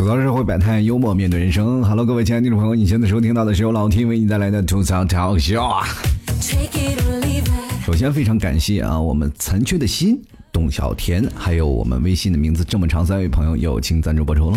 吐槽社会百态，幽默面对人生。Hello，各位亲爱的听众朋友，你现在收听到的是由老 T 为你带来的吐槽调笑啊。首先非常感谢啊，我们残缺的心、董小田，还有我们微信的名字这么长三位朋友友情赞助播出喽。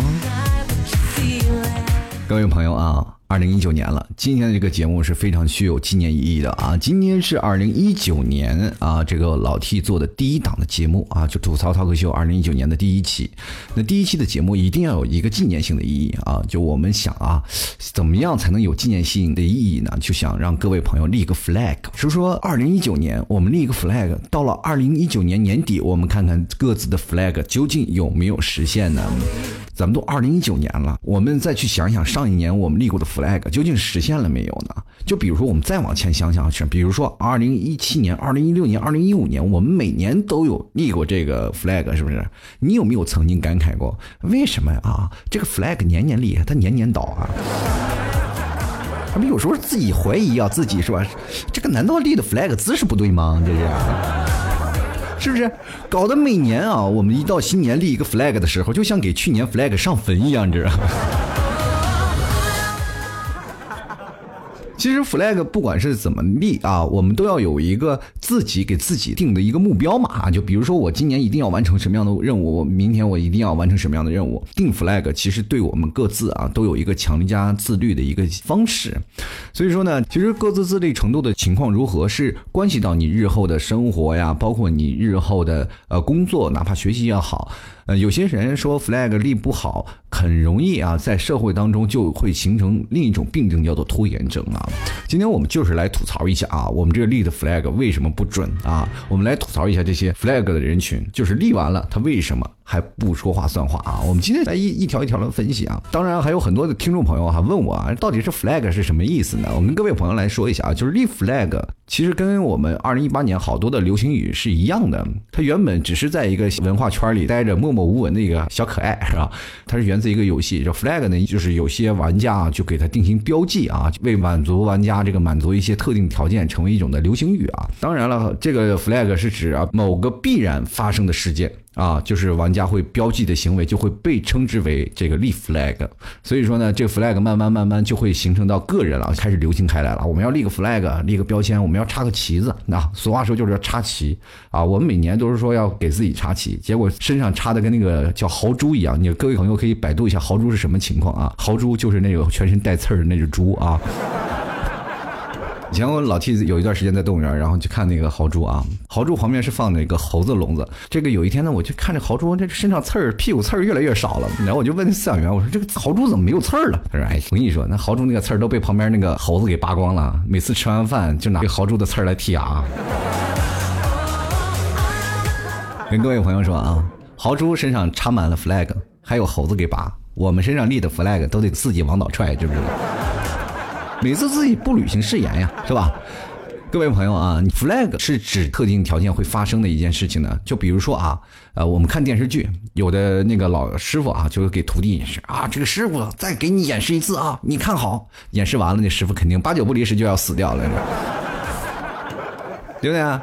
各位朋友啊。二零一九年了，今天的这个节目是非常具有纪念意义的啊！今天是二零一九年啊，这个老 T 做的第一档的节目啊，就吐槽涛哥秀二零一九年的第一期。那第一期的节目一定要有一个纪念性的意义啊！就我们想啊，怎么样才能有纪念性的意义呢？就想让各位朋友立个 flag，是说二零一九年我们立一个 flag，到了二零一九年年底，我们看看各自的 flag 究竟有没有实现呢？咱们都二零一九年了，我们再去想想上一年我们立过的 flag 究竟实现了没有呢？就比如说我们再往前想想是，比如说二零一七年、二零一六年、二零一五年，我们每年都有立过这个 flag，是不是？你有没有曾经感慨过，为什么啊？这个 flag 年年立，它年年倒啊？他们有时候自己怀疑啊，自己是吧？这个难道立的 flag 姿势不对吗？这是。是不是搞得每年啊，我们一到新年立一个 flag 的时候，就像给去年 flag 上坟一样，你知道？其实 flag 不管是怎么立啊，我们都要有一个自己给自己定的一个目标嘛啊，就比如说我今年一定要完成什么样的任务，我明天我一定要完成什么样的任务。定 flag 其实对我们各自啊都有一个强加自律的一个方式，所以说呢，其实各自自律程度的情况如何，是关系到你日后的生活呀，包括你日后的呃工作，哪怕学习也好。呃，有些人说 flag 立不好，很容易啊，在社会当中就会形成另一种病症，叫做拖延症啊。今天我们就是来吐槽一下啊，我们这个立的 flag 为什么不准啊？我们来吐槽一下这些 flag 的人群，就是立完了他为什么？还不说话算话啊！我们今天来一一条一条的分析啊。当然还有很多的听众朋友哈问我啊，到底是 flag 是什么意思呢？我跟各位朋友来说一下啊，就是立 flag，其实跟我们二零一八年好多的流行语是一样的。它原本只是在一个文化圈里待着默默无闻的一个小可爱，是吧？它是源自一个游戏，这 flag 呢，就是有些玩家啊就给它定型标记啊，为满足玩家这个满足一些特定条件，成为一种的流行语啊。当然了，这个 flag 是指啊某个必然发生的事件。啊，就是玩家会标记的行为就会被称之为这个立 flag，所以说呢，这个 flag 慢慢慢慢就会形成到个人了，开始流行开来了。我们要立个 flag，立个标签，我们要插个旗子。那俗话说就是要插旗啊。我们每年都是说要给自己插旗，结果身上插的跟那个叫豪猪一样。你各位朋友可以百度一下豪猪是什么情况啊？豪猪就是那个全身带刺儿的那只猪啊。以前我老替有一段时间在动物园，然后去看那个豪猪啊，豪猪旁边是放那个猴子笼子。这个有一天呢，我就看着豪猪，这身上刺儿、屁股刺儿越来越少了。然后我就问饲养员，我说这个豪猪怎么没有刺儿了？他说：哎，我跟你说，那豪猪那个刺儿都被旁边那个猴子给拔光了。每次吃完饭就拿这豪猪的刺儿来剔牙。跟各位朋友说啊，豪猪身上插满了 flag，还有猴子给拔。我们身上立的 flag 都得自己往倒踹，知不知道？每次自己不履行誓言呀，是吧？各位朋友啊，你 flag 是指特定条件会发生的一件事情呢。就比如说啊，呃，我们看电视剧，有的那个老师傅啊，就会给徒弟演示啊，这个师傅再给你演示一次啊，你看好。演示完了，那师傅肯定八九不离十就要死掉了，对不对？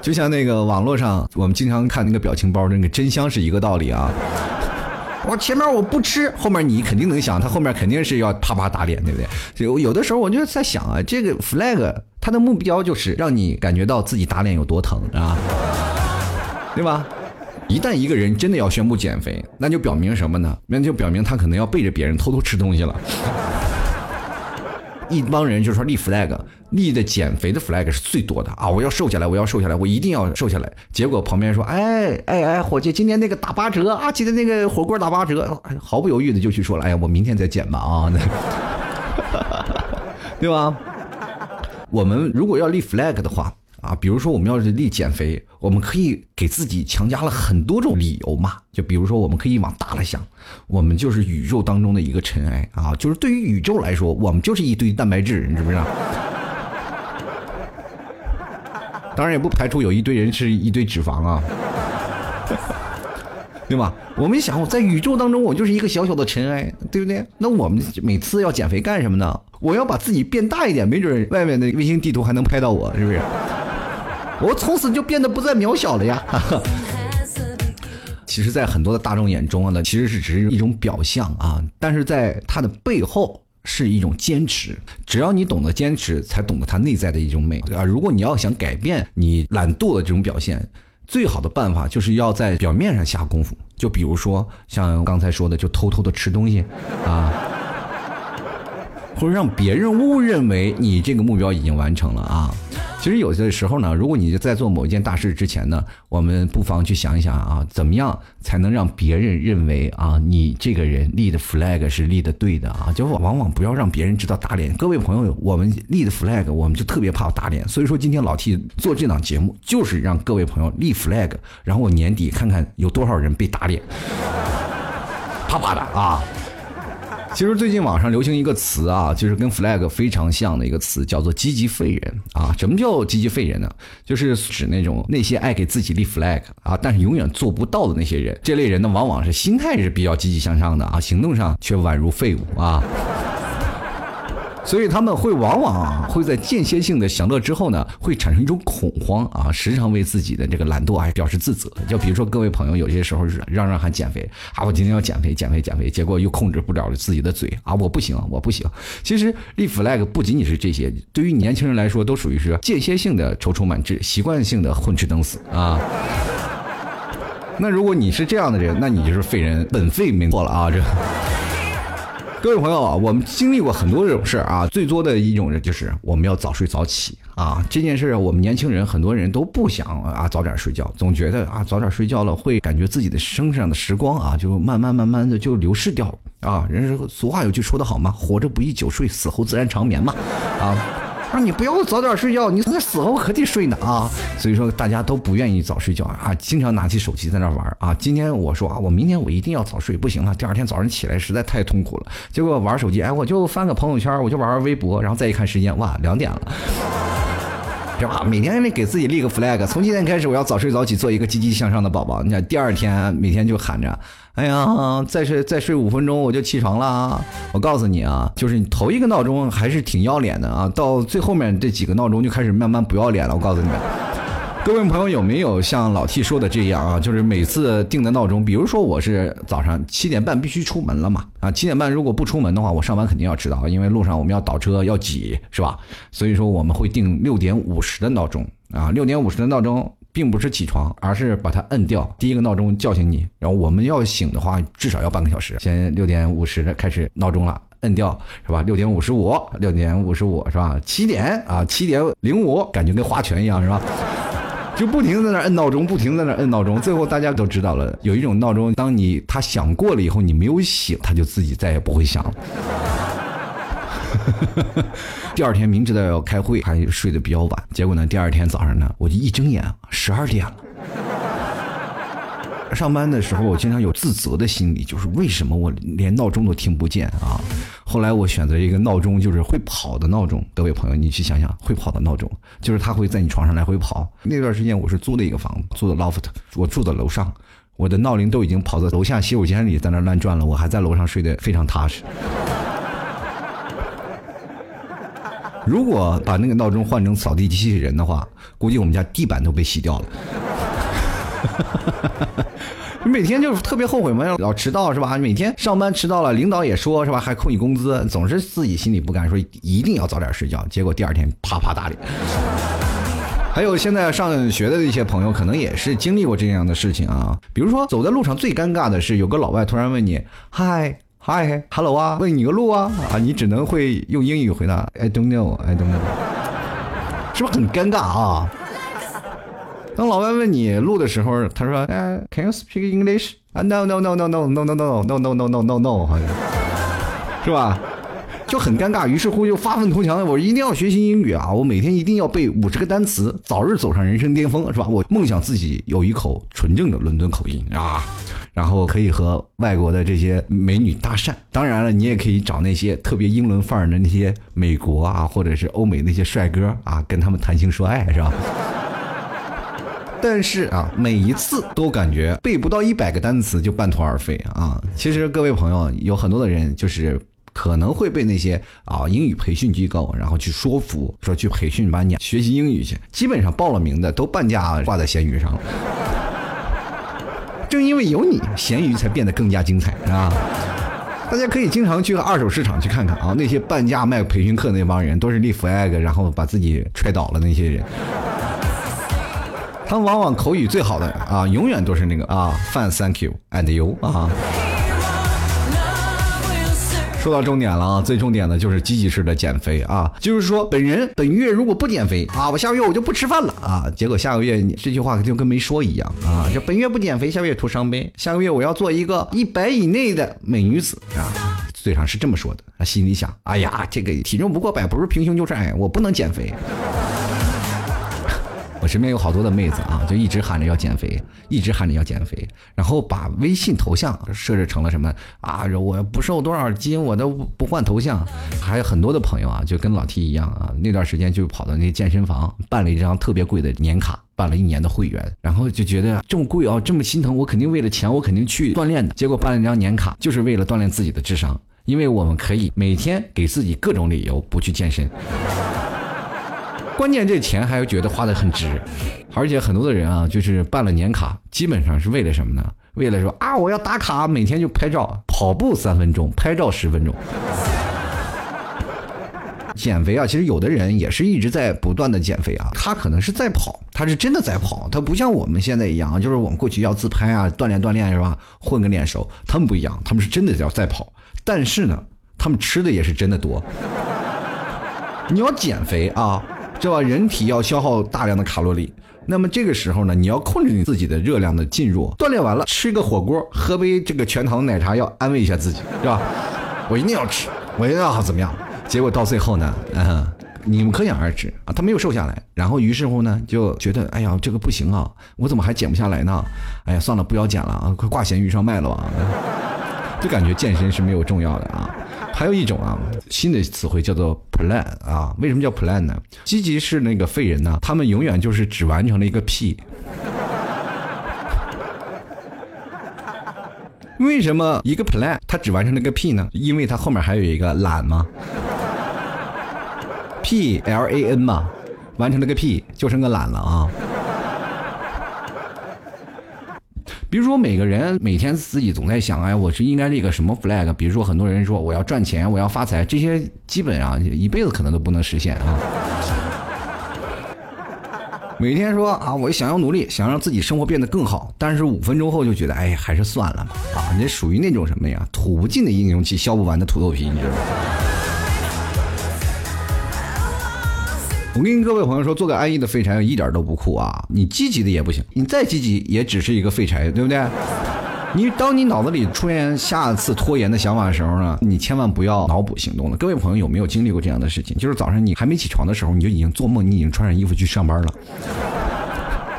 就像那个网络上我们经常看那个表情包，那个真香是一个道理啊。我前面我不吃，后面你肯定能想，他后面肯定是要啪啪打脸，对不对？所以有的时候我就在想啊，这个 flag 他的目标就是让你感觉到自己打脸有多疼啊，对吧？一旦一个人真的要宣布减肥，那就表明什么呢？那就表明他可能要背着别人偷偷吃东西了。一帮人就说立 flag，立的减肥的 flag 是最多的啊！我要瘦下来，我要瘦下来，我一定要瘦下来。结果旁边说：“哎哎哎，伙计，今天那个打八折啊！今天那个火锅打八折，毫不犹豫的就去说了。哎呀，我明天再减吧啊！对吧？我们如果要立 flag 的话。”啊，比如说我们要是立减肥，我们可以给自己强加了很多种理由嘛。就比如说，我们可以往大了想，我们就是宇宙当中的一个尘埃啊，就是对于宇宙来说，我们就是一堆蛋白质，你知不知道？当然也不排除有一堆人是一堆脂肪啊，对吧？我们想，在宇宙当中，我就是一个小小的尘埃，对不对？那我们每次要减肥干什么呢？我要把自己变大一点，没准外面的卫星地图还能拍到我，是不是？我从此就变得不再渺小了呀！其实，在很多的大众眼中呢，其实是只是一种表象啊，但是在它的背后是一种坚持。只要你懂得坚持，才懂得它内在的一种美啊。如果你要想改变你懒惰的这种表现，最好的办法就是要在表面上下功夫。就比如说像刚才说的，就偷偷的吃东西啊，或者让别人误认为你这个目标已经完成了啊。其实有些时候呢，如果你在做某一件大事之前呢，我们不妨去想一想啊，怎么样才能让别人认为啊，你这个人立的 flag 是立的对的啊？就往往不要让别人知道打脸。各位朋友，我们立的 flag，我们就特别怕打脸。所以说，今天老 T 做这档节目，就是让各位朋友立 flag，然后我年底看看有多少人被打脸，啪啪的啊！其实最近网上流行一个词啊，就是跟 flag 非常像的一个词，叫做积极废人啊。什么叫积极废人呢？就是指那种那些爱给自己立 flag 啊，但是永远做不到的那些人。这类人呢，往往是心态是比较积极向上的啊，行动上却宛如废物啊。所以他们会往往会在间歇性的享乐之后呢，会产生一种恐慌啊，时常为自己的这个懒惰啊表示自责。就比如说各位朋友，有些时候是嚷嚷喊减肥啊，我今天要减肥，减肥，减肥，结果又控制不了自己的嘴啊，我不行，我不行。其实立 flag 不仅仅是这些，对于年轻人来说，都属于是间歇性的踌躇满志，习惯性的混吃等死啊。那如果你是这样的人，那你就是废人，本废没错了啊，这。各位朋友啊，我们经历过很多这种事儿啊，最多的一种人就是我们要早睡早起啊。这件事儿，我们年轻人很多人都不想啊早点睡觉，总觉得啊早点睡觉了会感觉自己的身上的时光啊就慢慢慢慢的就流逝掉了啊。人是俗话有句说的好嘛，活着不易久睡，死后自然长眠嘛啊。你不要早点睡觉，你那死后可得睡呢啊！所以说大家都不愿意早睡觉啊，经常拿起手机在那玩啊。今天我说啊，我明天我一定要早睡，不行了，第二天早上起来实在太痛苦了。结果玩手机，哎，我就翻个朋友圈，我就玩玩微博，然后再一看时间，哇，两点了，是吧？每天给自己立个 flag，从今天开始我要早睡早起，做一个积极向上的宝宝。你看第二天每天就喊着。哎呀，再睡再睡五分钟我就起床了。我告诉你啊，就是你头一个闹钟还是挺要脸的啊，到最后面这几个闹钟就开始慢慢不要脸了。我告诉你们，各位朋友有没有像老 T 说的这样啊？就是每次定的闹钟，比如说我是早上七点半必须出门了嘛，啊，七点半如果不出门的话，我上班肯定要迟到，因为路上我们要倒车要挤，是吧？所以说我们会定六点五十的闹钟啊，六点五十的闹钟。并不是起床，而是把它摁掉。第一个闹钟叫醒你，然后我们要醒的话，至少要半个小时。先六点五十开始闹钟了，摁掉是吧？六点五十五，六点五十五是吧？七点啊，七点零五，感觉跟划拳一样是吧？就不停在那摁闹钟，不停在那摁闹钟。最后大家都知道了，有一种闹钟，当你他响过了以后，你没有醒，他就自己再也不会响了。第二天明知道要开会，还睡得比较晚。结果呢，第二天早上呢，我就一睁眼，十二点了。上班的时候，我经常有自责的心理，就是为什么我连闹钟都听不见啊？后来我选择一个闹钟，就是会跑的闹钟。各位朋友，你去想想，会跑的闹钟，就是它会在你床上来回跑。那段时间我是租的一个房子，租的 loft，我住在楼上，我的闹铃都已经跑到楼下洗手间里，在那乱转了，我还在楼上睡得非常踏实。如果把那个闹钟换成扫地机器人的话，估计我们家地板都被洗掉了。你每天就是特别后悔嘛，老迟到是吧？每天上班迟到了，领导也说是吧，还扣你工资，总是自己心里不甘，说一定要早点睡觉。结果第二天啪啪打脸。还有现在上学的一些朋友，可能也是经历过这样的事情啊。比如说走在路上最尴尬的是，有个老外突然问你嗨。Hi，Hello 啊，问你个路啊，啊，你只能会用英语回答，I don't know，I don't know，是不是很尴尬啊？当老外问你录的时候，他说，，Can you speak English？啊，No，No，No，No，No，No，No，No，No，No，No，No，好像是吧？就很尴尬，于是乎就发愤图强，我一定要学习英语啊！我每天一定要背五十个单词，早日走上人生巅峰，是吧？我梦想自己有一口纯正的伦敦口音啊！然后可以和外国的这些美女搭讪，当然了，你也可以找那些特别英伦范儿的那些美国啊，或者是欧美那些帅哥啊，跟他们谈情说爱，是吧？但是啊，每一次都感觉背不到一百个单词就半途而废啊！其实各位朋友，有很多的人就是可能会被那些啊英语培训机构然后去说服，说去培训班你学习英语去，基本上报了名的都半价挂在闲鱼上了。正因为有你，咸鱼才变得更加精彩，是吧？大家可以经常去二手市场去看看啊，那些半价卖培训课那帮人，都是立 flag，然后把自己踹倒了那些人。他们往往口语最好的啊，永远都是那个啊，fine，thank you，and you 啊。说到重点了啊，最重点的就是积极式的减肥啊，就是说本人本月如果不减肥啊，我下个月我就不吃饭了啊，结果下个月这句话就跟没说一样啊，这本月不减肥，下个月徒伤悲，下个月我要做一个一百以内的美女子啊，嘴上是这么说的，啊，心里想，哎呀，这个体重不过百不是平胸就是矮，我不能减肥。我身边有好多的妹子啊，就一直喊着要减肥，一直喊着要减肥，然后把微信头像设置成了什么啊？我不瘦多少斤，我都不换头像。还有很多的朋友啊，就跟老 T 一样啊，那段时间就跑到那健身房办了一张特别贵的年卡，办了一年的会员，然后就觉得这么贵啊，这么心疼，我肯定为了钱，我肯定去锻炼的。结果办了一张年卡，就是为了锻炼自己的智商，因为我们可以每天给自己各种理由不去健身。关键这钱还觉得花的很值，而且很多的人啊，就是办了年卡，基本上是为了什么呢？为了说啊，我要打卡，每天就拍照，跑步三分钟，拍照十分钟。减肥啊，其实有的人也是一直在不断的减肥啊，他可能是在跑，他是真的在跑，他不像我们现在一样，就是我们过去要自拍啊，锻炼锻炼是吧？混个脸熟，他们不一样，他们是真的要在跑，但是呢，他们吃的也是真的多。你要减肥啊。是吧？人体要消耗大量的卡路里，那么这个时候呢，你要控制你自己的热量的进入。锻炼完了，吃个火锅，喝杯这个全糖奶茶，要安慰一下自己，是吧？我一定要吃，我一定要怎么样？结果到最后呢，嗯，你们可想而知啊，他没有瘦下来。然后于是乎呢，就觉得，哎呀，这个不行啊，我怎么还减不下来呢？哎呀，算了，不要减了啊，快挂咸鱼上卖了吧。就感觉健身是没有重要的啊。还有一种啊，新的词汇叫做 plan 啊，为什么叫 plan 呢？积极是那个废人呢，他们永远就是只完成了一个 P。为什么一个 plan 他只完成了个 P 呢？因为他后面还有一个懒嘛，P L A N 嘛，完成了个 P 就剩个懒了啊。比如说，每个人每天自己总在想，哎，我是应该立个什么 flag？比如说，很多人说我要赚钱，我要发财，这些基本上一辈子可能都不能实现啊。每天说啊，我想要努力，想让自己生活变得更好，但是五分钟后就觉得，哎，还是算了吧。啊，你属于那种什么呀？吐不尽的英雄气，削不完的土豆皮，你知道吗？我跟各位朋友说，做个安逸的废柴一点都不酷啊！你积极的也不行，你再积极也只是一个废柴，对不对？你当你脑子里出现下次拖延的想法的时候呢，你千万不要脑补行动了。各位朋友有没有经历过这样的事情？就是早上你还没起床的时候，你就已经做梦，你已经穿上衣服去上班了。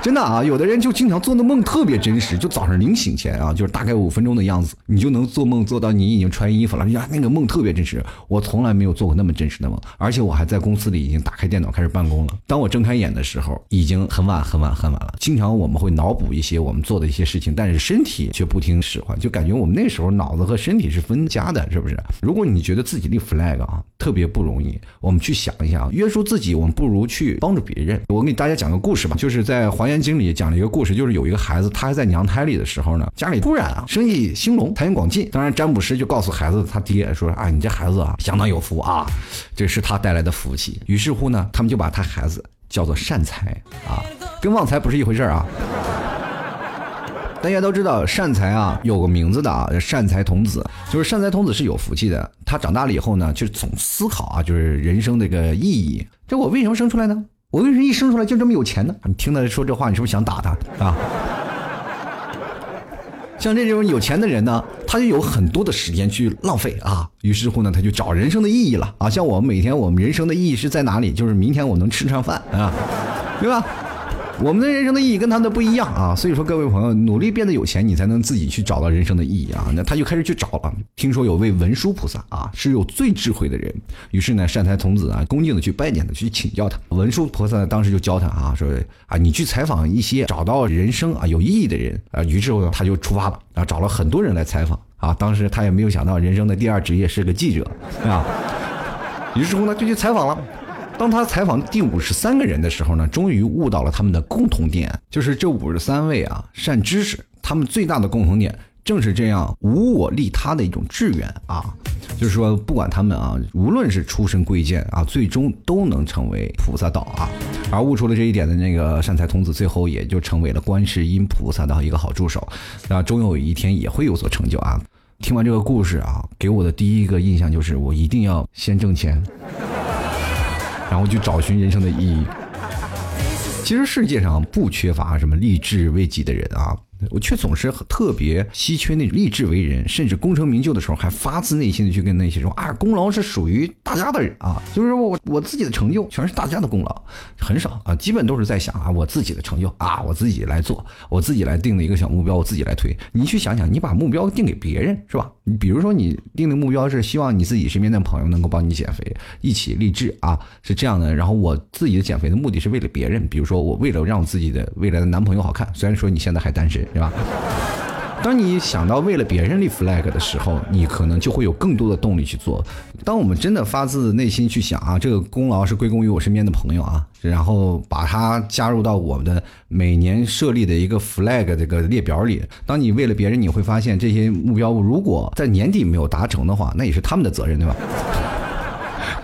真的啊，有的人就经常做的梦特别真实，就早上临醒前啊，就是大概五分钟的样子，你就能做梦做到你已经穿衣服了。呀，那个梦特别真实，我从来没有做过那么真实的梦，而且我还在公司里已经打开电脑开始办公了。当我睁开眼的时候，已经很晚很晚很晚了。经常我们会脑补一些我们做的一些事情，但是身体却不听使唤，就感觉我们那时候脑子和身体是分家的，是不是？如果你觉得自己立 flag 啊特别不容易，我们去想一想，约束自己，我们不如去帮助别人。我给大家讲个故事吧，就是在还原。经里讲了一个故事，就是有一个孩子，他还在娘胎里的时候呢，家里突然啊生意兴隆，财源广进。当然，占卜师就告诉孩子他爹说：“啊，你这孩子啊相当有福啊，这是他带来的福气。”于是乎呢，他们就把他孩子叫做善财啊，跟旺财不是一回事啊。大家都知道善财啊有个名字的啊，善财童子，就是善财童子是有福气的。他长大了以后呢，就总思考啊，就是人生这个意义。这我为什么生出来呢？我为什么一生出来就这么有钱呢？你听他说这话，你是不是想打他啊？像这种有钱的人呢，他就有很多的时间去浪费啊。于是乎呢，他就找人生的意义了啊。像我们每天，我们人生的意义是在哪里？就是明天我能吃上饭啊，对吧？我们的人生的意义跟他的不一样啊，所以说各位朋友努力变得有钱，你才能自己去找到人生的意义啊。那他就开始去找了，听说有位文殊菩萨啊，是有最智慧的人，于是呢，善财童子啊，恭敬的去拜见他，去请教他。文殊菩萨当时就教他啊，说啊，你去采访一些找到人生啊有意义的人啊。于是乎他就出发了啊，找了很多人来采访啊。当时他也没有想到人生的第二职业是个记者啊，于是乎呢就去采访了。当他采访第五十三个人的时候呢，终于悟到了他们的共同点，就是这五十三位啊善知识，他们最大的共同点正是这样无我利他的一种志愿啊。就是说，不管他们啊，无论是出身贵贱啊，最终都能成为菩萨道啊。而悟出了这一点的那个善财童子，最后也就成为了观世音菩萨的一个好助手，那终有一天也会有所成就啊。听完这个故事啊，给我的第一个印象就是，我一定要先挣钱，然后去找寻人生的意义。其实世界上不缺乏什么励志为己的人啊。我却总是特别稀缺那种立志为人，甚至功成名就的时候，还发自内心的去跟那些说啊，功劳是属于大家的人啊，就是说我我自己的成就全是大家的功劳，很少啊，基本都是在想啊，我自己的成就啊，我自己来做，我自己来定的一个小目标，我自己来推。你去想想，你把目标定给别人是吧？你比如说你定的目标是希望你自己身边的朋友能够帮你减肥，一起励志啊，是这样的。然后我自己的减肥的目的是为了别人，比如说我为了让自己的未来的男朋友好看，虽然说你现在还单身。对吧？当你想到为了别人立 flag 的时候，你可能就会有更多的动力去做。当我们真的发自内心去想啊，这个功劳是归功于我身边的朋友啊，然后把它加入到我们的每年设立的一个 flag 这个列表里。当你为了别人，你会发现这些目标如果在年底没有达成的话，那也是他们的责任，对吧？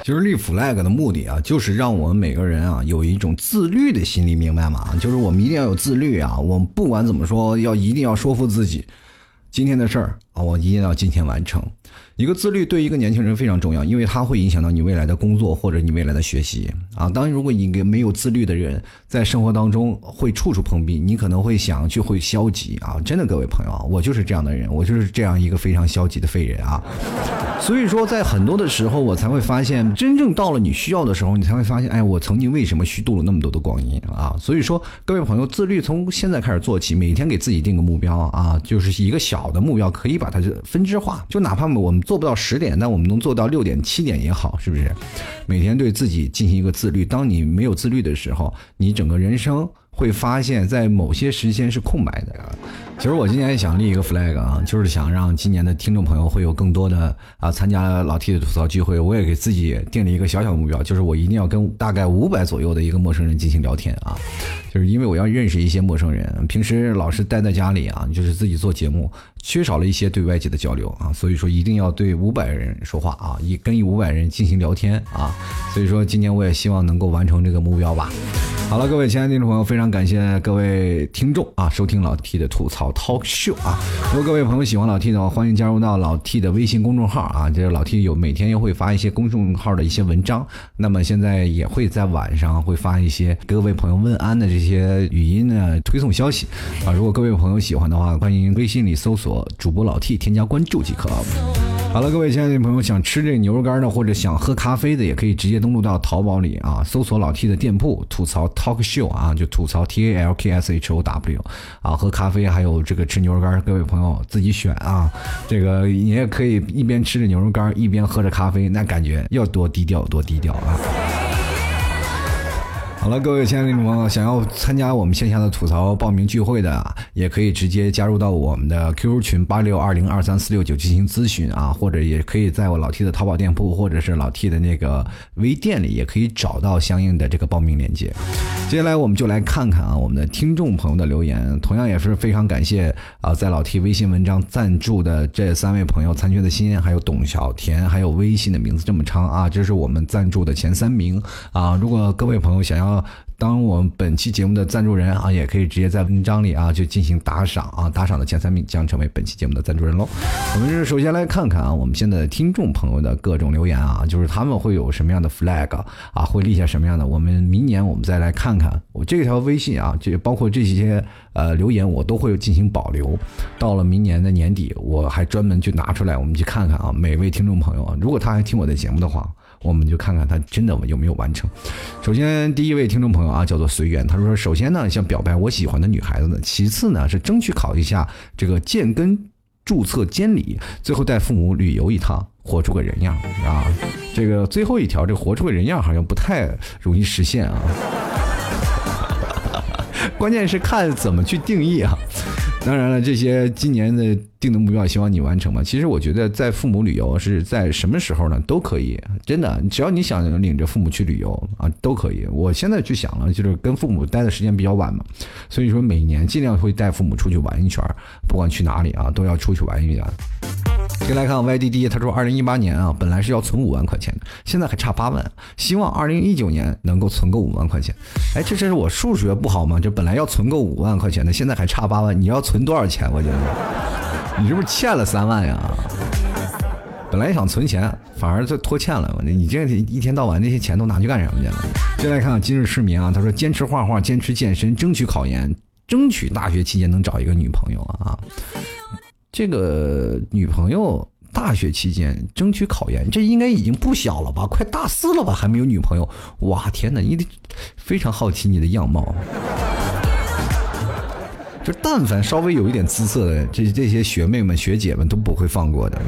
其实立 flag 的目的啊，就是让我们每个人啊有一种自律的心理，明白吗？就是我们一定要有自律啊，我们不管怎么说，要一定要说服自己，今天的事儿啊，我一定要今天完成。一个自律对一个年轻人非常重要，因为它会影响到你未来的工作或者你未来的学习啊。当如果一个没有自律的人在生活当中会处处碰壁，你可能会想去会消极啊。真的，各位朋友，我就是这样的人，我就是这样一个非常消极的废人啊。所以说，在很多的时候，我才会发现，真正到了你需要的时候，你才会发现，哎，我曾经为什么虚度了那么多的光阴啊？所以说，各位朋友，自律从现在开始做起，每天给自己定个目标啊，就是一个小的目标，可以把它分支化，就哪怕我们。做不到十点，但我们能做到六点、七点也好，是不是？每天对自己进行一个自律。当你没有自律的时候，你整个人生会发现，在某些时间是空白的。其实我今年也想立一个 flag 啊，就是想让今年的听众朋友会有更多的啊参加老 T 的吐槽聚会。我也给自己定了一个小小目标，就是我一定要跟大概五百左右的一个陌生人进行聊天啊。就是因为我要认识一些陌生人，平时老是待在家里啊，就是自己做节目，缺少了一些对外界的交流啊，所以说一定要对五百人说话啊，一跟一五百人进行聊天啊，所以说今年我也希望能够完成这个目标吧。好了，各位亲爱的听众朋友，非常感谢各位听众啊，收听老 T 的吐槽 Talk Show 啊。如果各位朋友喜欢老 T 的话，欢迎加入到老 T 的微信公众号啊，这是老 T 有每天又会发一些公众号的一些文章，那么现在也会在晚上会发一些各位朋友问安的这些语音呢推送消息啊。如果各位朋友喜欢的话，欢迎微信里搜索主播老 T，添加关注即可。好了，各位亲爱的朋友，想吃这牛肉干的或者想喝咖啡的，也可以直接登录到淘宝里啊，搜索老 T 的店铺吐槽 Talk Show 啊，就吐槽 T A L K S H O W 啊，喝咖啡还有这个吃牛肉干，各位朋友自己选啊。这个你也可以一边吃着牛肉干一边喝着咖啡，那感觉要多低调多低调啊。好了，各位亲爱的朋友，想要参加我们线下的吐槽报名聚会的，也可以直接加入到我们的 QQ 群八六二零二三四六九进行咨询啊，或者也可以在我老 T 的淘宝店铺或者是老 T 的那个微店里，也可以找到相应的这个报名链接。接下来我们就来看看啊，我们的听众朋友的留言，同样也是非常感谢啊，在老 T 微信文章赞助的这三位朋友：残缺的心，还有董小田，还有微信的名字这么长啊，这是我们赞助的前三名啊。如果各位朋友想要当我们本期节目的赞助人啊，也可以直接在文章里啊就进行打赏啊，打赏的前三名将成为本期节目的赞助人喽。我们是首先来看看啊，我们现在的听众朋友的各种留言啊，就是他们会有什么样的 flag 啊，会立下什么样的？我们明年我们再来看看。我这条微信啊，这包括这些呃留言，我都会进行保留。到了明年的年底，我还专门去拿出来，我们去看看啊，每位听众朋友啊，如果他还听我的节目的话。我们就看看他真的有没有完成。首先，第一位听众朋友啊，叫做随缘，他说：首先呢，想表白我喜欢的女孩子呢；其次呢，是争取考一下这个建根注册监理；最后带父母旅游一趟，活出个人样啊。这个最后一条，这活出个人样好像不太容易实现啊。关键是看怎么去定义啊。当然了，这些今年的定的目标，希望你完成嘛。其实我觉得，在父母旅游是在什么时候呢，都可以。真的，只要你想领着父母去旅游啊，都可以。我现在去想了，就是跟父母待的时间比较晚嘛，所以说每年尽量会带父母出去玩一圈，不管去哪里啊，都要出去玩一玩。先来看 YDD，他说，二零一八年啊，本来是要存五万块钱的，现在还差八万，希望二零一九年能够存够五万块钱。哎，这这是我数学不好吗？这本来要存够五万块钱的，现在还差八万，你要存多少钱？我觉得，你是不是欠了三万呀？本来想存钱，反而就拖欠了。你这一天到晚那些钱都拿去干什么去了？先来看看今日市民啊，他说，坚持画画，坚持健身，争取考研，争取大学期间能找一个女朋友啊。这个女朋友大学期间争取考研，这应该已经不小了吧？快大四了吧？还没有女朋友？哇，天哪！你得非常好奇你的样貌。就但凡稍微有一点姿色的，这这些学妹们、学姐们都不会放过的。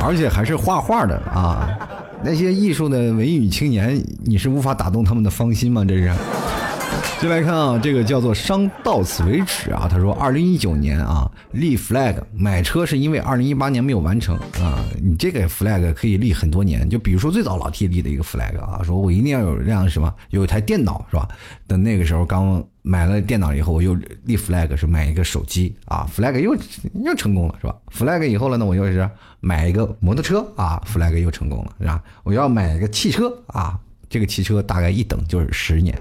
而且还是画画的啊！那些艺术的文艺女青年，你是无法打动他们的芳心吗？这是。就来看啊，这个叫做“伤到此为止”啊。他说，二零一九年啊，立 flag 买车是因为二零一八年没有完成啊。你这个 flag 可以立很多年，就比如说最早老 T 立的一个 flag 啊，说我一定要有一辆什么，有一台电脑是吧？等那个时候刚买了电脑以后，我又立 flag 是买一个手机啊，flag 又又成功了是吧？flag 以后了呢，我又是买一个摩托车啊，flag 又成功了是吧？我要买一个汽车啊，这个汽车大概一等就是十年。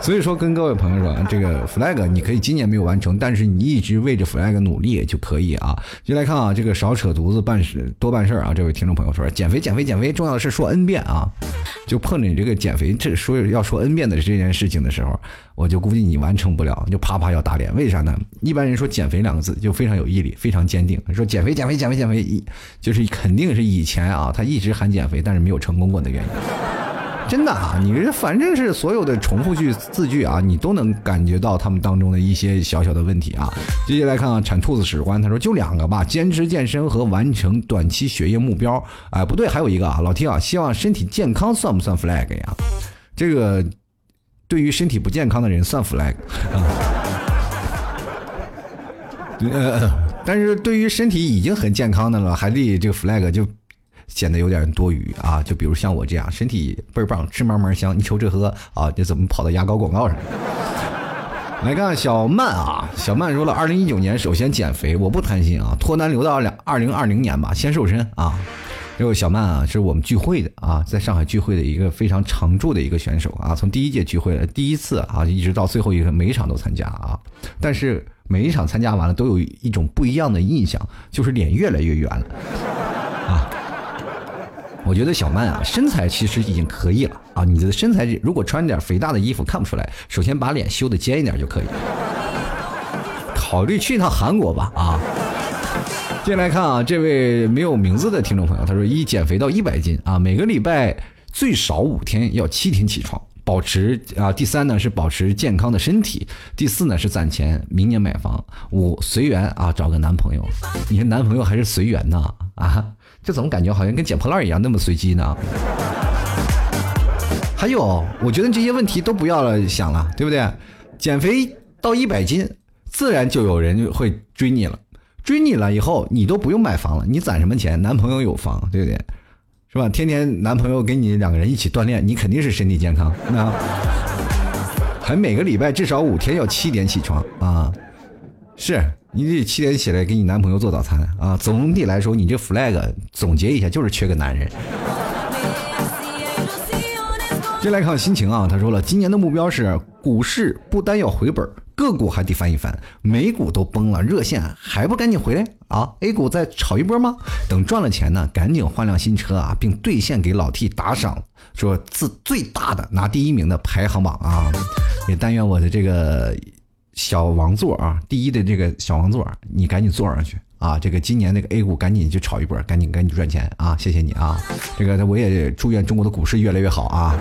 所以说，跟各位朋友说，这个 flag 你可以今年没有完成，但是你一直为着 flag 努力就可以啊。就来看啊，这个少扯犊子办事多办事啊。这位听众朋友说，减肥减肥减肥，重要的是说 n 遍啊。就碰着你这个减肥这说要说 n 遍的这件事情的时候，我就估计你完成不了，就啪啪要打脸。为啥呢？一般人说减肥两个字就非常有毅力，非常坚定。说减肥减肥减肥减肥，一就是肯定是以前啊，他一直喊减肥，但是没有成功过的原因。真的啊，你这反正是所有的重复句字句啊，你都能感觉到他们当中的一些小小的问题啊。接下来看啊，产兔子史官，他说就两个吧，坚持健身和完成短期学业目标。哎，不对，还有一个啊，老 T 啊，希望身体健康算不算 flag 呀？这个对于身体不健康的人算 flag 啊。呃，但是对于身体已经很健康的了，还立这个 flag 就。显得有点多余啊！就比如像我这样，身体倍儿棒，吃嘛嘛香，你瞅这喝啊，这怎么跑到牙膏广告上？来看小曼啊，小曼说了，二零一九年首先减肥，我不贪心啊，脱单留到两二零二零年吧，先瘦身啊。这位小曼啊，是我们聚会的啊，在上海聚会的一个非常常驻的一个选手啊，从第一届聚会第一次啊，一直到最后一个每一场都参加啊，但是每一场参加完了都有一种不一样的印象，就是脸越来越圆了啊。我觉得小曼啊，身材其实已经可以了啊。你的身材如果穿点肥大的衣服看不出来，首先把脸修的尖一点就可以。考虑去一趟韩国吧啊。接下来看啊，这位没有名字的听众朋友，他说一减肥到一百斤啊，每个礼拜最少五天要七天起床，保持啊。第三呢是保持健康的身体，第四呢是攒钱，明年买房。五随缘啊，找个男朋友。你是男朋友还是随缘呢啊？这怎么感觉好像跟捡破烂一样那么随机呢？还有，我觉得这些问题都不要想了，对不对？减肥到一百斤，自然就有人会追你了。追你了以后，你都不用买房了，你攒什么钱？男朋友有房，对不对？是吧？天天男朋友跟你两个人一起锻炼，你肯定是身体健康。那还每个礼拜至少五天要七点起床啊？是。你得七点起来给你男朋友做早餐啊！总体来说，你这 flag 总结一下就是缺个男人。接来看心情啊，他说了，今年的目标是股市不单要回本，个股还得翻一翻。美股都崩了，热线还不赶紧回来啊？A 股再炒一波吗？等赚了钱呢，赶紧换辆新车啊，并兑现给老 T 打赏，说自最大的拿第一名的排行榜啊！也但愿我的这个。小王座啊，第一的这个小王座，你赶紧坐上去啊！这个今年那个 A 股赶紧去炒一波，赶紧赶紧赚钱啊！谢谢你啊！这个我也祝愿中国的股市越来越好啊！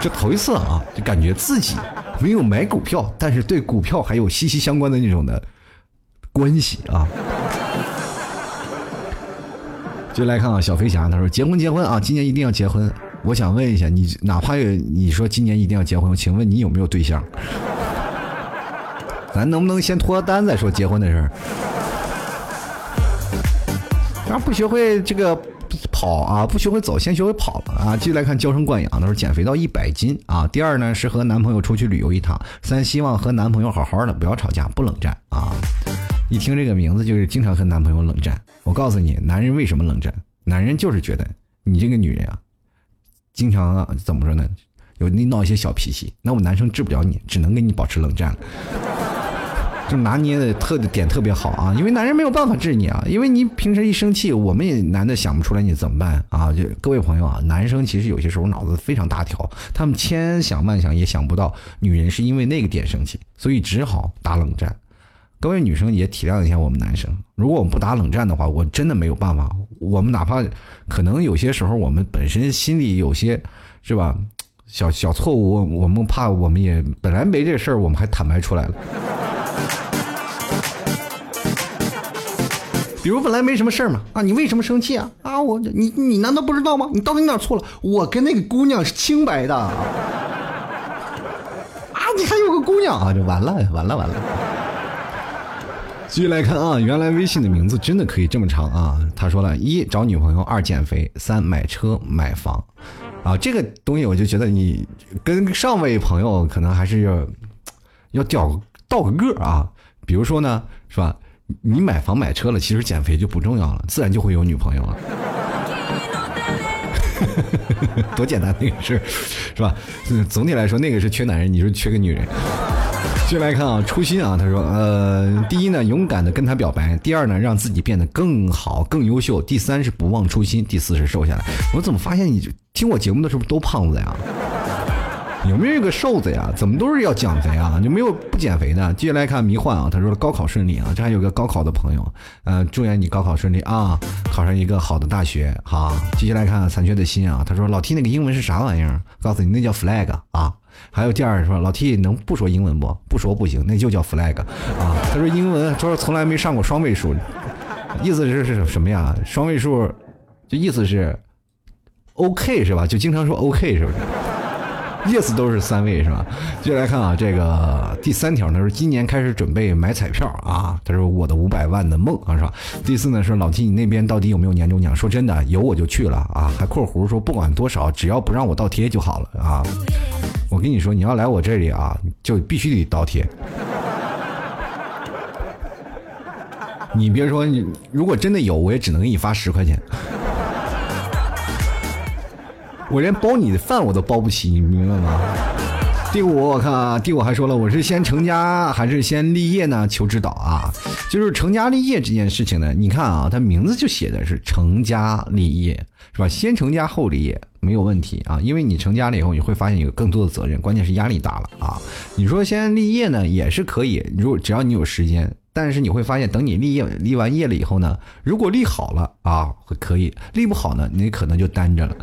这头一次啊，就感觉自己没有买股票，但是对股票还有息息相关的那种的关系啊！就来看啊，小飞侠他说结婚结婚啊，今年一定要结婚。我想问一下你，哪怕你说今年一定要结婚，请问你有没有对象？咱能不能先脱单再说结婚的事儿？然不学会这个跑啊，不学会走，先学会跑了啊！继续来看娇生惯养，他说减肥到一百斤啊。第二呢是和男朋友出去旅游一趟。三希望和男朋友好好的，不要吵架，不冷战啊。一听这个名字就是经常和男朋友冷战。我告诉你，男人为什么冷战？男人就是觉得你这个女人啊，经常啊怎么说呢？有你闹一些小脾气，那我男生治不了你，只能跟你保持冷战了。就拿捏的特点特别好啊，因为男人没有办法治你啊，因为你平时一生气，我们也男的想不出来你怎么办啊。就各位朋友啊，男生其实有些时候脑子非常大条，他们千想万想也想不到女人是因为那个点生气，所以只好打冷战。各位女生也体谅一下我们男生，如果我们不打冷战的话，我真的没有办法。我们哪怕可能有些时候我们本身心里有些是吧，小小错误，我们怕我们也本来没这事儿，我们还坦白出来了。比如本来没什么事儿嘛，啊，你为什么生气啊？啊，我你你难道不知道吗？你到底哪错了？我跟那个姑娘是清白的。啊，你还有个姑娘啊，就完了，完了，完了。继续来看啊，原来微信的名字真的可以这么长啊。他说了一找女朋友，二减肥，三买车买房。啊，这个东西我就觉得你跟上位朋友可能还是要要掉倒个个啊。比如说呢，是吧？你买房买车了，其实减肥就不重要了，自然就会有女朋友了。多简单那个事儿，是吧？总体来说，那个是缺男人，你是缺个女人。继续来看啊，初心啊，他说，呃，第一呢，勇敢的跟他表白；第二呢，让自己变得更好、更优秀；第三是不忘初心；第四是瘦下来。我怎么发现你听我节目的时候都胖子呀？有没有一个瘦子呀？怎么都是要减肥啊？就没有不减肥的？接下来看迷幻啊，他说高考顺利啊，这还有个高考的朋友，嗯，祝愿你高考顺利啊，考上一个好的大学好。接下来看残缺的心啊，他说老 T 那个英文是啥玩意儿？告诉你那叫 flag 啊。还有第二说老 T 能不说英文不？不说不行，那就叫 flag 啊。他说英文他说从来没上过双位数，意思是是什么呀？双位数就意思是 OK 是吧？就经常说 OK 是不是？yes 都是三位是吧？接下来看啊，这个第三条呢是今年开始准备买彩票啊，他说我的五百万的梦啊是吧？第四呢是老 T 你那边到底有没有年终奖？说真的有我就去了啊，还括弧说不管多少，只要不让我倒贴就好了啊。我跟你说你要来我这里啊，就必须得倒贴。你别说你如果真的有，我也只能给你发十块钱。我连包你的饭我都包不起，你明白吗？第五，我看啊，第五还说了，我是先成家还是先立业呢？求指导啊！就是成家立业这件事情呢，你看啊，它名字就写的是成家立业，是吧？先成家后立业没有问题啊，因为你成家了以后，你会发现有更多的责任，关键是压力大了啊。你说先立业呢，也是可以，如果只要你有时间，但是你会发现，等你立业立完业了以后呢，如果立好了啊，会可以；立不好呢，你可能就单着了。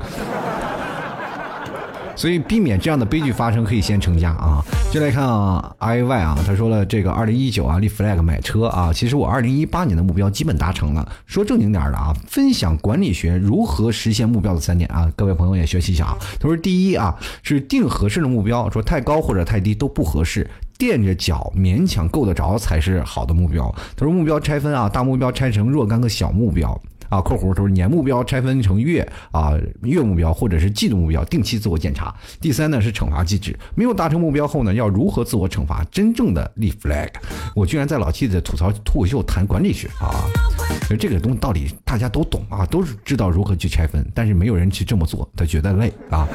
所以避免这样的悲剧发生，可以先成家啊。就来看啊，I Y 啊，他说了这个二零一九啊立 flag 买车啊。其实我二零一八年的目标基本达成了。说正经点的啊，分享管理学如何实现目标的三点啊，各位朋友也学习一下啊。他说第一啊是定合适的目标，说太高或者太低都不合适，垫着脚勉强够得着才是好的目标。他说目标拆分啊，大目标拆成若干个小目标。啊，括弧都是年目标拆分成月啊，月目标或者是季度目标，定期自我检查。第三呢是惩罚机制，没有达成目标后呢，要如何自我惩罚？真正的立 flag。我居然在老 T 的吐槽脱口秀谈管理学啊，就这个东西道理大家都懂啊，都是知道如何去拆分，但是没有人去这么做，他觉得累啊。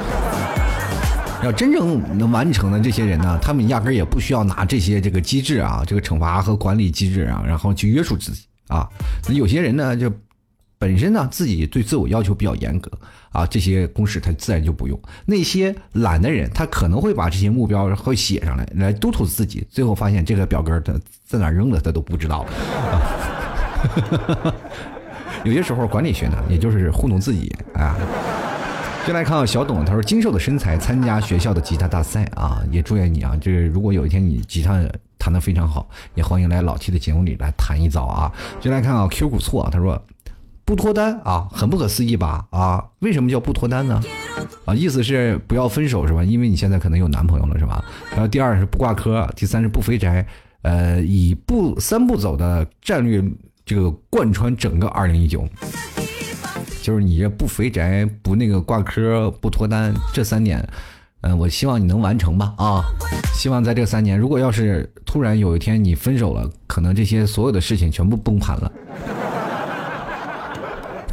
要真正能完成的这些人呢，他们压根儿也不需要拿这些这个机制啊，这个惩罚和管理机制啊，然后去约束自己啊。那有些人呢就。本身呢，自己对自我要求比较严格啊，这些公式他自然就不用。那些懒的人，他可能会把这些目标会写上来，来督促自己。最后发现这个表格他在哪扔了，他都不知道。有些时候管理学呢，也就是糊弄自己啊。就来看看小董，他说精瘦的身材参加学校的吉他大赛啊，也祝愿你啊。就是如果有一天你吉他弹得非常好，也欢迎来老七的节目里来弹一遭啊。就来看啊，Q 古错，他说。不脱单啊，很不可思议吧？啊，为什么叫不脱单呢？啊，意思是不要分手是吧？因为你现在可能有男朋友了是吧？然后第二是不挂科，第三是不肥宅，呃，以不三步走的战略这个贯穿整个二零一九，就是你这不肥宅、不那个挂科、不脱单这三点。嗯，我希望你能完成吧啊！希望在这三年，如果要是突然有一天你分手了，可能这些所有的事情全部崩盘了，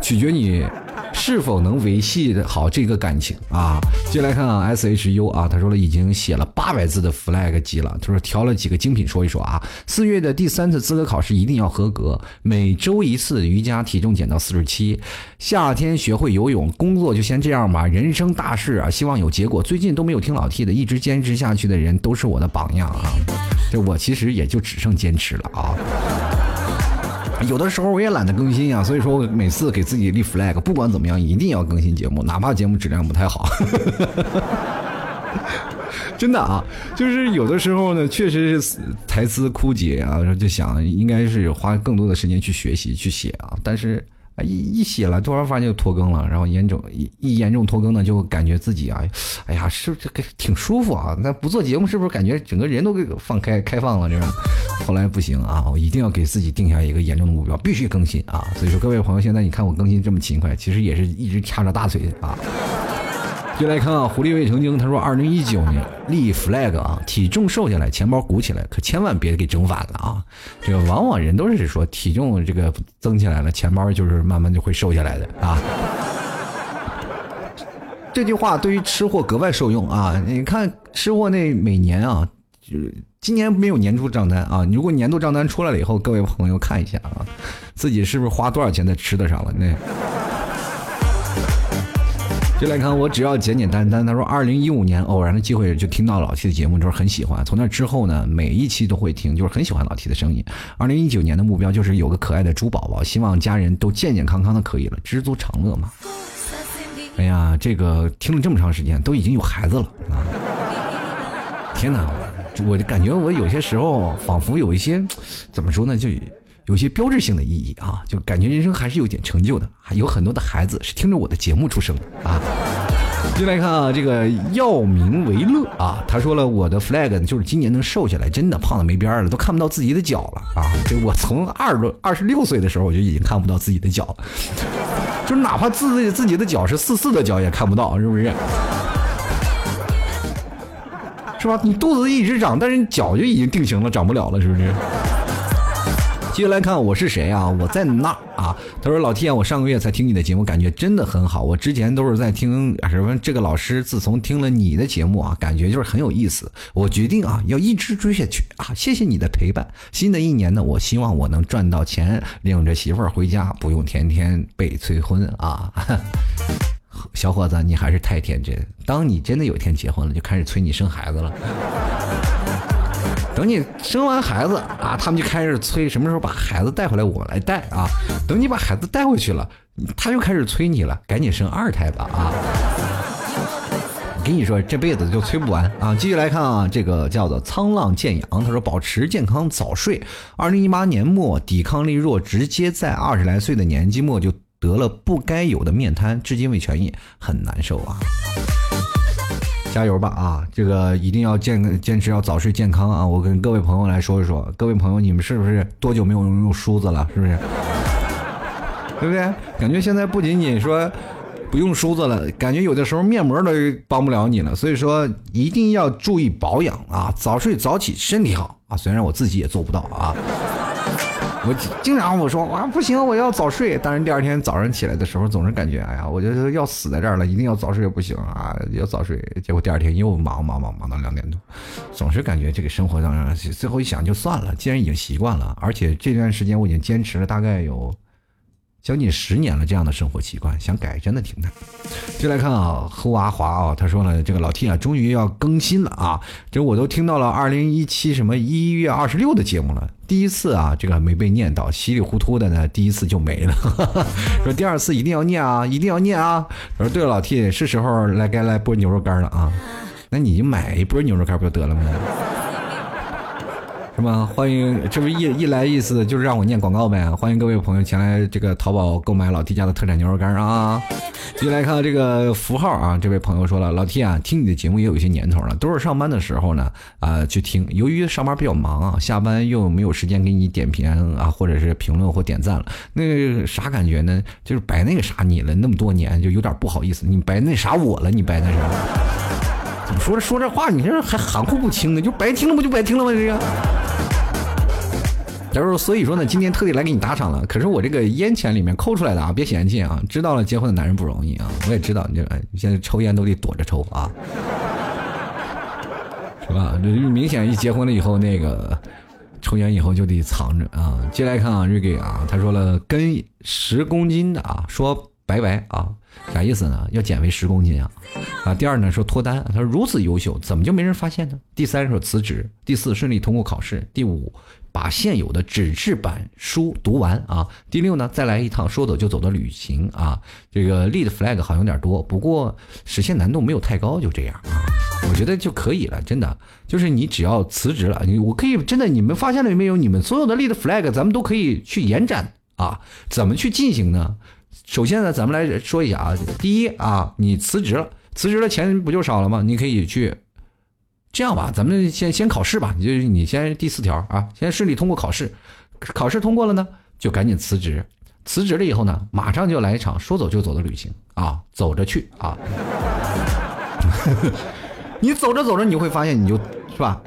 取决你。是否能维系好这个感情啊？接来看啊，S H U 啊，他说了已经写了八百字的 flag 级了。他说挑了几个精品说一说啊。四月的第三次资格考试一定要合格，每周一次瑜伽，体重减到四十七。夏天学会游泳，工作就先这样吧。人生大事啊，希望有结果。最近都没有听老 T 的，一直坚持下去的人都是我的榜样啊。这我其实也就只剩坚持了啊。有的时候我也懒得更新呀，所以说我每次给自己立 flag，不管怎么样一定要更新节目，哪怕节目质量不太好。真的啊，就是有的时候呢，确实是台词枯竭啊，然后就想应该是花更多的时间去学习去写啊，但是。一一写了，突然发现就拖更了，然后严重一一严重拖更呢，就感觉自己啊，哎呀，是这个挺舒服啊。那不做节目是不是感觉整个人都给放开开放了？这样，后来不行啊，我一定要给自己定下一个严重的目标，必须更新啊。所以说，各位朋友，现在你看我更新这么勤快，其实也是一直掐着大嘴啊。就来看啊，狐狸未成精。他说，二零一九年立 flag 啊，体重瘦下来，钱包鼓起来，可千万别给整反了啊！这个往往人都是说体重这个增起来了，钱包就是慢慢就会瘦下来的啊。这句话对于吃货格外受用啊！你看吃货那每年啊，就是今年没有年度账单啊，如果年度账单出来了以后，各位朋友看一下啊，自己是不是花多少钱在吃的上了那？就来看我，只要简简单单。他说，二零一五年偶然的机会就听到老 T 的节目，就是很喜欢。从那之后呢，每一期都会听，就是很喜欢老 T 的声音。二零一九年的目标就是有个可爱的猪宝宝，希望家人都健健康康的，可以了，知足常乐嘛。哎呀，这个听了这么长时间，都已经有孩子了啊！天哪，我就感觉我有些时候仿佛有一些，怎么说呢，就。有些标志性的意义啊，就感觉人生还是有点成就的。还有很多的孩子是听着我的节目出生的啊。进来看啊，这个药明为乐啊，他说了我的 flag 就是今年能瘦下来，真的胖的没边儿了，都看不到自己的脚了啊。这我从二十多二十六岁的时候我就已经看不到自己的脚了，就哪怕自己自己的脚是四四的脚也看不到，是不是？是吧？你肚子一直长，但是你脚就已经定型了，长不了了，是不是？接下来看我是谁啊？我在那啊。他说：“老天，我上个月才听你的节目，感觉真的很好。我之前都是在听什么这个老师，自从听了你的节目啊，感觉就是很有意思。我决定啊，要一直追下去啊。谢谢你的陪伴。新的一年呢，我希望我能赚到钱，领着媳妇儿回家，不用天天被催婚啊。小伙子，你还是太天真。当你真的有一天结婚了，就开始催你生孩子了。”等你生完孩子啊，他们就开始催什么时候把孩子带回来，我来带啊。等你把孩子带回去了，他就开始催你了，赶紧生二胎吧啊！我跟你说，这辈子就催不完啊！继续来看啊，这个叫做沧浪渐阳，他说保持健康，早睡。二零一八年末，抵抗力弱，直接在二十来岁的年纪末就得了不该有的面瘫，至今未痊愈，很难受啊。加油吧啊！这个一定要健坚持要早睡健康啊！我跟各位朋友来说一说，各位朋友，你们是不是多久没有用梳子了？是不是？对不对？感觉现在不仅仅说不用梳子了，感觉有的时候面膜都帮不了你了。所以说一定要注意保养啊！早睡早起身体好啊！虽然我自己也做不到啊。我经常我说啊不行，我要早睡。但是第二天早上起来的时候，总是感觉哎呀，我觉得要死在这儿了，一定要早睡不行啊，要早睡。结果第二天又忙忙忙忙到两点多，总是感觉这个生活当中，最后一想就算了，既然已经习惯了，而且这段时间我已经坚持了大概有。将近十年了，这样的生活习惯想改真的挺难。就来看啊，呼阿华啊，他说了，这个老 T 啊，终于要更新了啊！这我都听到了二零一七什么一月二十六的节目了，第一次啊，这个没被念到，稀里糊涂的呢，第一次就没了。说第二次一定要念啊，一定要念啊！说对了，老 T 是时候来该来播牛肉干了啊，那你就买一波牛肉干不就得了吗？是吗？欢迎，这不一一来意思就是让我念广告呗。欢迎各位朋友前来这个淘宝购买老 T 家的特产牛肉干啊。继续来看这个符号啊，这位朋友说了，老 T 啊，听你的节目也有一些年头了，都是上班的时候呢啊去听。由于上班比较忙啊，下班又没有时间给你点评啊，或者是评论或点赞了，那个啥感觉呢？就是白那个啥你了，那么多年就有点不好意思，你白那啥我了，你白那啥？怎么说说这话，你这还含糊不清的，就白听了不就白听了吗？这个。他说：“所以说呢，今天特地来给你打赏了。可是我这个烟钱里面抠出来的啊，别嫌弃啊。知道了，结婚的男人不容易啊。我也知道，你这现在抽烟都得躲着抽啊，是吧？这明显一结婚了以后，那个抽烟以后就得藏着啊。接来看啊，瑞给啊，他说了，跟十公斤的啊说拜拜啊，啥意思呢？要减肥十公斤啊啊。第二呢，说脱单，他说如此优秀，怎么就没人发现呢？第三说辞职，第四顺利通过考试，第五。”把现有的纸质版书读完啊！第六呢，再来一趟说走就走的旅行啊！这个立的 flag 好像有点多，不过实现难度没有太高，就这样啊，我觉得就可以了。真的，就是你只要辞职了，你我可以真的，你们发现了没有？你们所有的立的 flag，咱们都可以去延展啊！怎么去进行呢？首先呢，咱们来说一下啊，第一啊，你辞职了，辞职了钱不就少了吗？你可以去。这样吧，咱们先先考试吧，你就你先第四条啊，先顺利通过考试，考试通过了呢，就赶紧辞职，辞职了以后呢，马上就来一场说走就走的旅行啊，走着去啊，你走着走着，你会发现，你就是吧，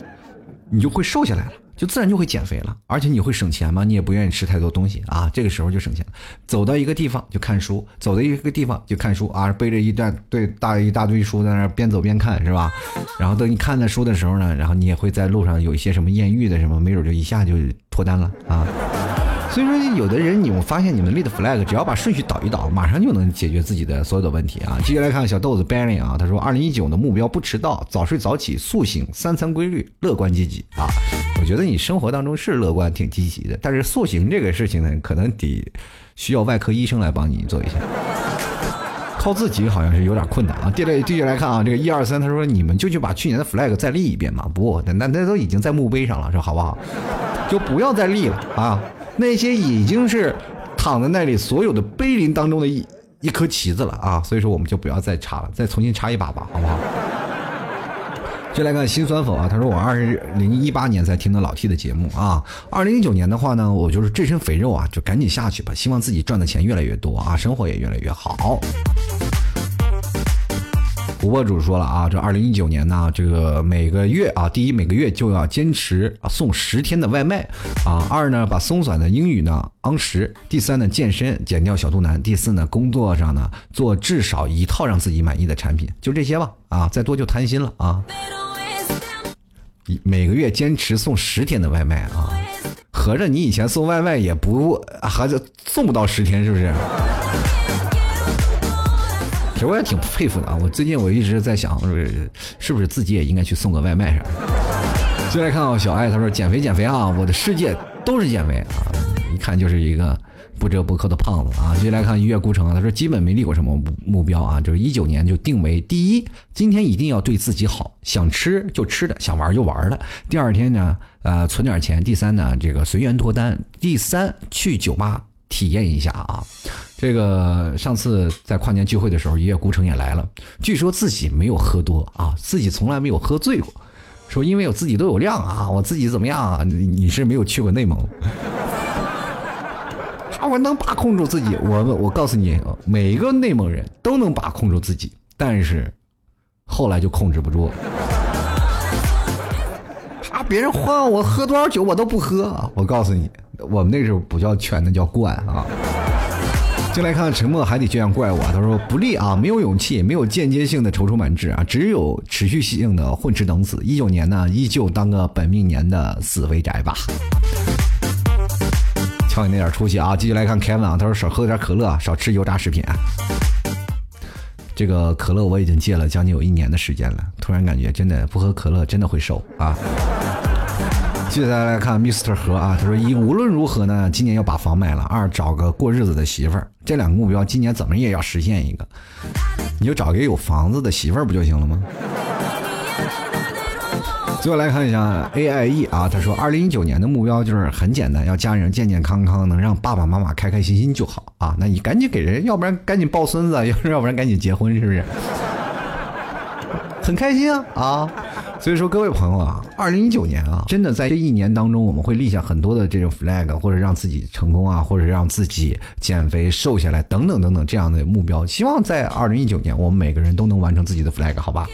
你就会瘦下来了。就自然就会减肥了，而且你会省钱吗？你也不愿意吃太多东西啊，这个时候就省钱。走到一个地方就看书，走到一个地方就看书啊，背着一段对大一大堆书在那边走边看是吧？然后等你看那书的时候呢，然后你也会在路上有一些什么艳遇的什么，没准就一下就脱单了啊。所以说，有的人，你们发现你们立的 flag，只要把顺序倒一倒，马上就能解决自己的所有的问题啊！继续来看小豆子 Benny 啊，他说，二零一九的目标不迟到，早睡早起，塑形，三餐规律，乐观积极啊！我觉得你生活当中是乐观挺积极的，但是塑形这个事情呢，可能得需要外科医生来帮你做一下，靠自己好像是有点困难啊！接着继续来看啊，这个一二三，他说你们就去把去年的 flag 再立一遍嘛？不，那那都已经在墓碑上了，说好不好？就不要再立了啊！那些已经是躺在那里所有的碑林当中的一一颗棋子了啊，所以说我们就不要再插了，再重新插一把吧，好不好？就来看心酸否啊？他说我二零一八年才听的老 T 的节目啊，二零一九年的话呢，我就是这身肥肉啊，就赶紧下去吧，希望自己赚的钱越来越多啊，生活也越来越好。吴博主说了啊，这二零一九年呢，这个每个月啊，第一每个月就要坚持啊送十天的外卖啊。二呢，把松散的英语呢昂实。第三呢，健身减掉小肚腩。第四呢，工作上呢做至少一套让自己满意的产品。就这些吧啊，再多就贪心了啊。每个月坚持送十天的外卖啊，合着你以前送外卖也不还是送不到十天是不是？其实我也挺佩服的啊！我最近我一直在想，是不是自己也应该去送个外卖啥的？接来看啊，小爱他说减肥减肥啊，我的世界都是减肥啊，一看就是一个不折不扣的胖子啊！接下来看一月孤城，他说基本没立过什么目标啊，就是一九年就定为第一，今天一定要对自己好，想吃就吃的，想玩就玩的。第二天呢，呃，存点钱。第三呢，这个随缘脱单。第三，去酒吧体验一下啊。这个上次在跨年聚会的时候，一月孤城也来了。据说自己没有喝多啊，自己从来没有喝醉过。说因为我自己都有量啊，我自己怎么样啊？你你是没有去过内蒙。他我能把控住自己，我我告诉你，每一个内蒙人都能把控住自己，但是后来就控制不住。他别人换我喝多少酒我都不喝，我告诉你，我们那时候不叫劝，那叫惯啊。进来看，沉默还得这样怪我。他说不利啊，没有勇气，没有间接性的踌躇满志啊，只有持续性的混吃等死。一九年呢，依旧当个本命年的死肥宅吧。瞧你那点出息啊！继续来看凯文啊，他说少喝点可乐，少吃油炸食品。这个可乐我已经戒了将近有一年的时间了，突然感觉真的不喝可乐真的会瘦啊。接下来来看 Mr 何啊，他说一无论如何呢，今年要把房买了；二找个过日子的媳妇儿，这两个目标今年怎么也要实现一个。你就找一个有房子的媳妇儿不就行了吗？最后来看一下 A I E 啊，他说，二零一九年的目标就是很简单，要家人健健康康，能让爸爸妈妈开开心心就好啊。那你赶紧给人，要不然赶紧抱孙子，要要不然赶紧结婚，是不是？很开心啊啊！所以说，各位朋友啊，二零一九年啊，真的在这一年当中，我们会立下很多的这种 flag，或者让自己成功啊，或者让自己减肥、瘦下来等等等等这样的目标。希望在二零一九年，我们每个人都能完成自己的 flag，好吧？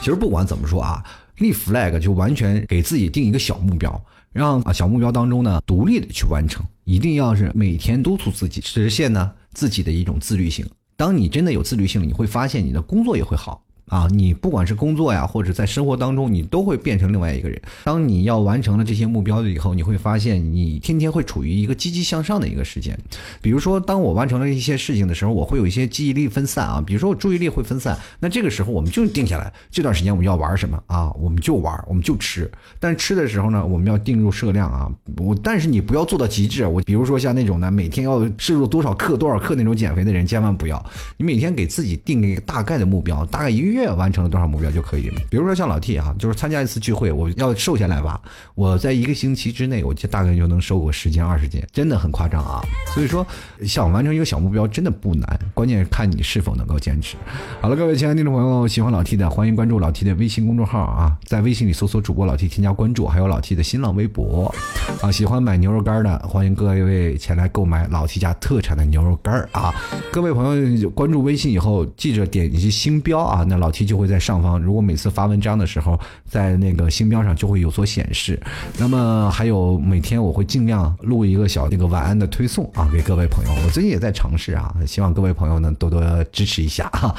其实不管怎么说啊，立 flag 就完全给自己定一个小目标，让啊小目标当中呢独立的去完成，一定要是每天督促自己实现呢自己的一种自律性。当你真的有自律性了，你会发现你的工作也会好。啊，你不管是工作呀，或者在生活当中，你都会变成另外一个人。当你要完成了这些目标了以后，你会发现你天天会处于一个积极向上的一个时间。比如说，当我完成了一些事情的时候，我会有一些记忆力分散啊，比如说我注意力会分散。那这个时候，我们就定下来，这段时间我们要玩什么啊？我们就玩，我们就吃。但吃的时候呢，我们要定入摄量啊。我但是你不要做到极致。我比如说像那种呢，每天要摄入多少克多少克那种减肥的人，千万不要。你每天给自己定一个大概的目标，大概一个月。月完成了多少目标就可以？比如说像老 T 啊，就是参加一次聚会，我要瘦下来吧，我在一个星期之内，我就大概就能瘦个十斤二十斤，真的很夸张啊！所以说，想完成一个小目标真的不难，关键看你是否能够坚持。好了，各位亲爱的听众朋友，喜欢老 T 的，欢迎关注老 T 的微信公众号啊，在微信里搜索主播老 T 添加关注，还有老 T 的新浪微博啊。喜欢买牛肉干的，欢迎各位前来购买老 T 家特产的牛肉干啊！各位朋友关注微信以后，记着点击星标啊，那老 T 就会在上方。如果每次发文章的时候，在那个星标上就会有所显示。那么还有每天我会尽量录一个小那个晚安的推送啊，给各位朋友。我最近也在尝试啊，希望各位朋友能多多支持一下哈。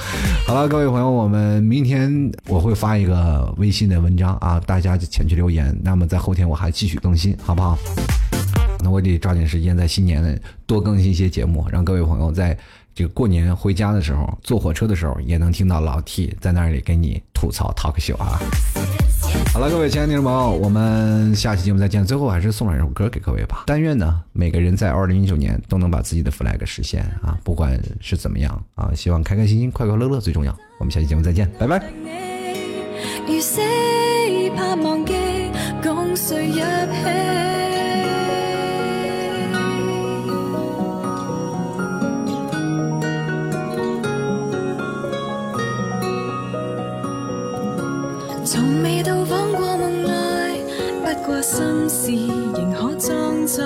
好了，各位朋友，我们明天我会发一个微信的文章啊，大家就前去留言。那么在后天我还继续更新，好不好？那我得抓紧时间在新年多更新一些节目，让各位朋友在。这个过年回家的时候，坐火车的时候，也能听到老 T 在那里给你吐槽 talk show 啊。好了，各位亲爱的听众朋友，我们下期节目再见。最后还是送上一首歌给各位吧。但愿呢，每个人在二零一九年都能把自己的 flag 实现啊，不管是怎么样啊，希望开开心心、快快乐乐最重要。我们下期节目再见，拜拜。从未到访过梦内，不过心事仍可装载，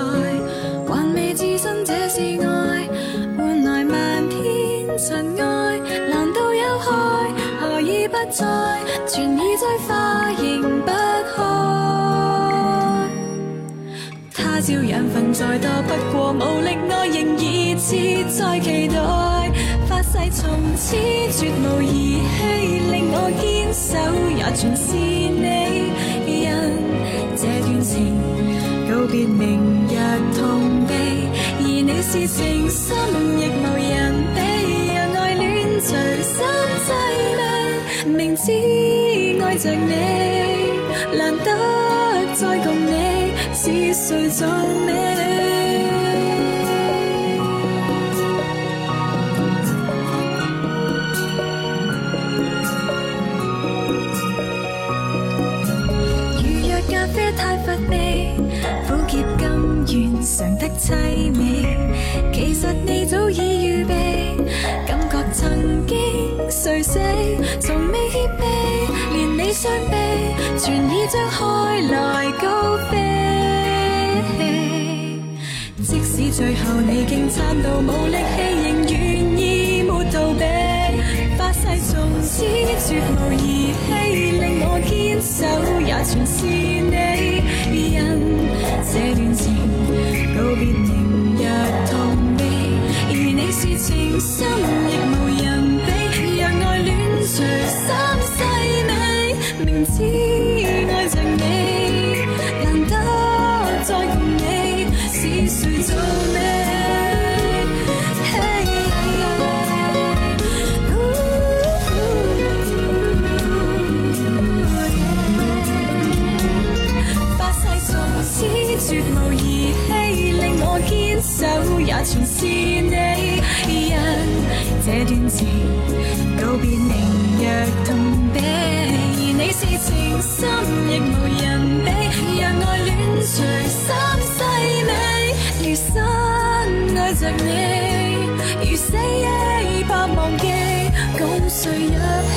还未置身这是爱，换来漫天尘埃。难道有害？何以不在？全已在化形不开。他朝养分再多，不过无力爱仍热切在期待。此绝无仪器，令我坚守也全是你人。这段情告别明日痛悲，而你是情深亦无人比，让爱恋随心凄美。明知爱着你，难得再共你，是谁做美？常的凄美，其实你早已预备，感觉曾经垂死，从未怯卑，连你双臂全已张开来高飞。即使最后你竟撑到无力气，仍愿意没逃避，发誓从此绝无仪器，令我坚守也全是你人，这段情。着你。如死也已怕忘记，共谁一？